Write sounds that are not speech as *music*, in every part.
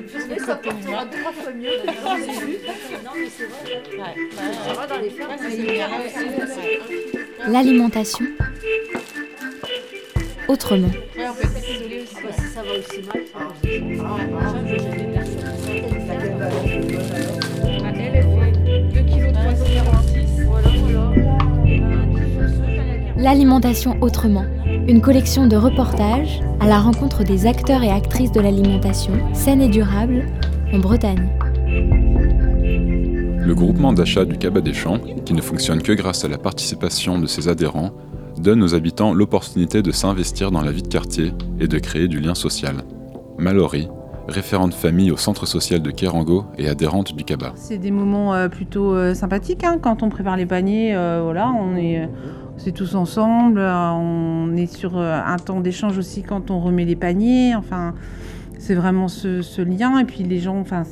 fait plus de ça portera trois fois mieux. Non, mais c'est vrai. Ça va dans les fermes, L'alimentation autrement. Ouais, on peut être isolé aussi. Si ça va aussi mal, ça va aussi mal. Ça, je jette des personnes. Elle, elle fait 2 kg 346. Voilà, voilà. L'alimentation autrement. Une collection de reportages à la rencontre des acteurs et actrices de l'alimentation saine et durable en Bretagne. Le groupement d'achat du Cabas des Champs, qui ne fonctionne que grâce à la participation de ses adhérents, donne aux habitants l'opportunité de s'investir dans la vie de quartier et de créer du lien social. Mallory, référente famille au centre social de Kerango et adhérente du CABA. C'est des moments euh, plutôt euh, sympathiques hein, quand on prépare les paniers. euh, voilà, on est, c'est tous ensemble. euh, on est sur euh, un temps d'échange aussi quand on remet les paniers. Enfin, c'est vraiment ce, ce lien. Et puis les gens, enfin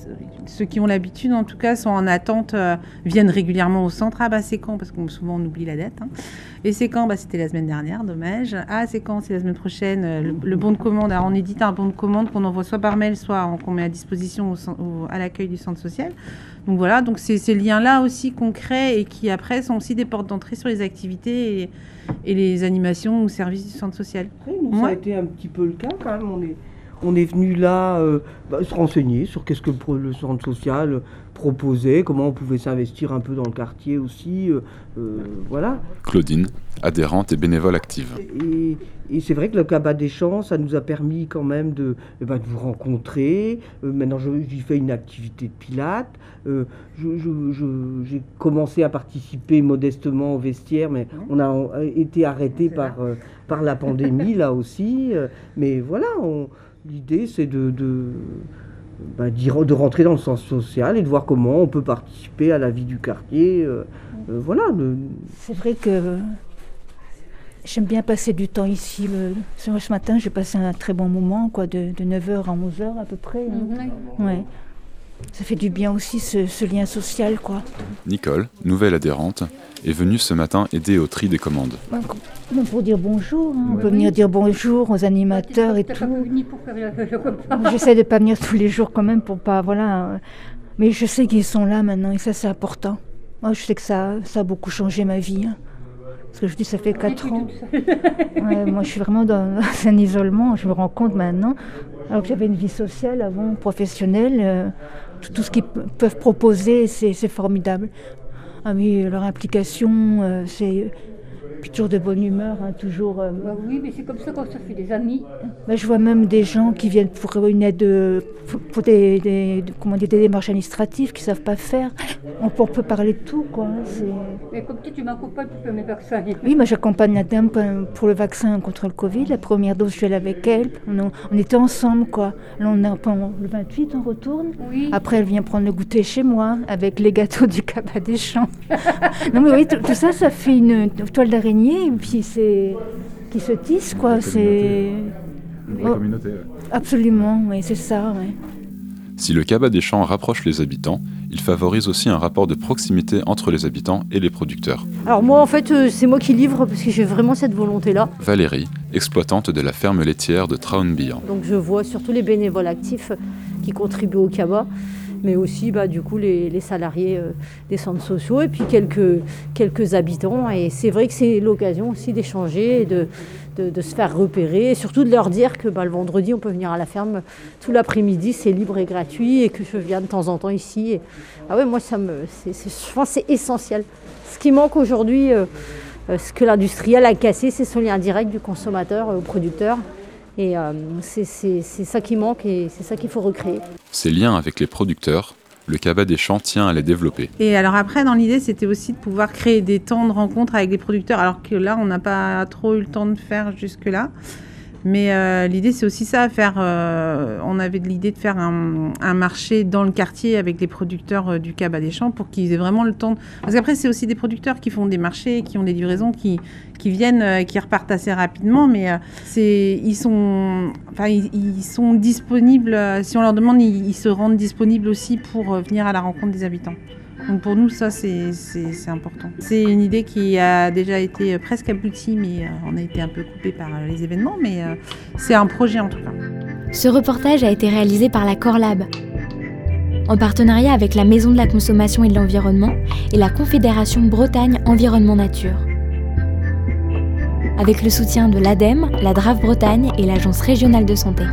ceux qui ont l'habitude en tout cas sont en attente, euh, viennent régulièrement au centre. Ah bah c'est quand? Parce que souvent on oublie la date. hein. Et c'est quand? Bah, C'était la semaine dernière, dommage. Ah c'est quand? C'est la semaine prochaine. Euh, Le, le bon de commande. Alors on édite un bon de commande qu'on envoie soit par mail, soit qu'on met à disposition au cen- au- à l'accueil du centre social. Donc voilà, donc c'est ces liens-là aussi qu'on crée et qui après sont aussi des portes d'entrée sur les activités et, et les animations ou services du centre social. Oui, nous, ça a été un petit peu le cas quand même. On est, on est venu là euh, bah, se renseigner sur qu'est-ce que le, centre social proposait, comment on pouvait s'investir un peu dans le quartier aussi. euh, euh, voilà. Claudine, adhérente et bénévole active. Et, et c'est vrai que le cabas des champs, ça nous a permis quand même de, eh ben, de vous rencontrer. Euh, maintenant, je- j'y fais une activité de pilates. Euh, je- je- je- J'ai commencé à participer modestement au vestiaire, mais on a été arrêté par, euh, par la pandémie là aussi. Mais voilà, on- l'idée c'est de, de, bah, de rentrer dans le sens social et de voir comment on peut participer à la vie du quartier. euh, euh, voilà. le- C'est vrai que j'aime bien passer du temps ici. Le... Ce matin, j'ai passé un très bon moment, quoi, de, 9h à 11h à peu près. hein. Ouais. Ça fait du bien aussi ce, ce lien social, quoi. Nicole, nouvelle adhérente, est venue ce matin aider au tri des commandes. Bon, pour dire bonjour, hein. on peut venir dire bonjour aux animateurs et tout. J'essaie de pas venir tous les jours quand même pour pas, voilà. Mais je sais qu'ils sont là maintenant et ça c'est important. Moi je sais que ça, ça a beaucoup changé ma vie. hein. Parce que je dis ça fait 4 ans. Ouais, moi je suis vraiment dans un isolement, je me rends compte maintenant. Alors que j'avais une vie sociale avant, professionnelle, euh, tout, ce qu'ils pe- peuvent proposer, c'est c'est formidable. Ah oui, leur implication, euh, c'est puis toujours de bonne humeur, hein, toujours. euh, Bah oui, mais c'est comme ça qu'on se fait des amis. ben, je vois même des gens qui viennent pour une aide euh, pour- des, des- comment dire, des démarches administratives qu'ils ne savent pas faire. On peut, on peut parler de tout, quoi. hein, Mais comme tu, tu m'accompagnes pour faire mes vaccins. Oui, moi j'accompagne la dame pour- le vaccin contre le Covid. La première dose, je suis allée avec elle. On, on était ensemble, quoi. Là, on a, le 28, on retourne. Oui. Après, elle vient prendre le goûter chez moi avec les gâteaux du Cabas des Champs. *laughs* non, mais oui, tout, tout ça, ça fait une toile d'araignée et puis c'est qui se tisse, quoi. C'est Oh. communauté. absolument, oui, c'est ça, ouais. Si le cabas des champs rapproche les habitants, il favorise aussi un rapport de proximité entre les habitants et les producteurs. Alors moi en fait euh, c'est moi qui livre parce que j'ai vraiment cette volonté là. Valérie, exploitante de la ferme laitière de Traunbier. Donc je vois surtout les bénévoles actifs qui contribuent au CABA, mais aussi bah, du coup les, salariés euh, des centres sociaux et puis quelques, habitants. Et c'est vrai que c'est l'occasion aussi d'échanger de, se faire repérer et surtout de leur dire que bah, le vendredi on peut venir à la ferme tout l'après-midi, c'est libre et gratuit et que je viens de temps en temps ici. Ah ouais moi je pense que c'est essentiel. Ce qui manque aujourd'hui, euh, euh, ce que l'industriel a cassé, c'est son lien direct du consommateur au producteur. Et euh, c'est ça qui manque et c'est ça qu'il faut recréer. Ces liens avec les producteurs, le cabas des champs tient à les développer. Et alors après, dans l'idée, c'était aussi de pouvoir créer des temps de rencontre avec les producteurs, alors que là, on n'a pas trop eu le temps de faire jusque-là. Mais euh, l'idée, c'est aussi ça, faire. euh, on avait l'idée de faire un, marché dans le quartier avec les producteurs euh, du Cabas des Champs pour qu'ils aient vraiment le temps. Parce qu'après, c'est aussi des producteurs qui font des marchés, qui ont des livraisons, qui, qui viennent, qui repartent assez rapidement. Mais c'est, ils sont, enfin, ils, sont disponibles. si on leur demande, ils, se rendent disponibles aussi pour venir à la rencontre des habitants. Donc pour nous, ça, c'est important. C'est une idée qui a déjà été presque aboutie, mais euh, on a été un peu coupé par les événements, mais euh, c'est un projet en tout cas. Ce reportage a été réalisé par la Corlab, en partenariat avec la Maison de la Consommation et de l'Environnement et la Confédération Bretagne Environnement Nature. Avec le soutien de l'ADEME, la DRAF Bretagne et l'Agence régionale de santé.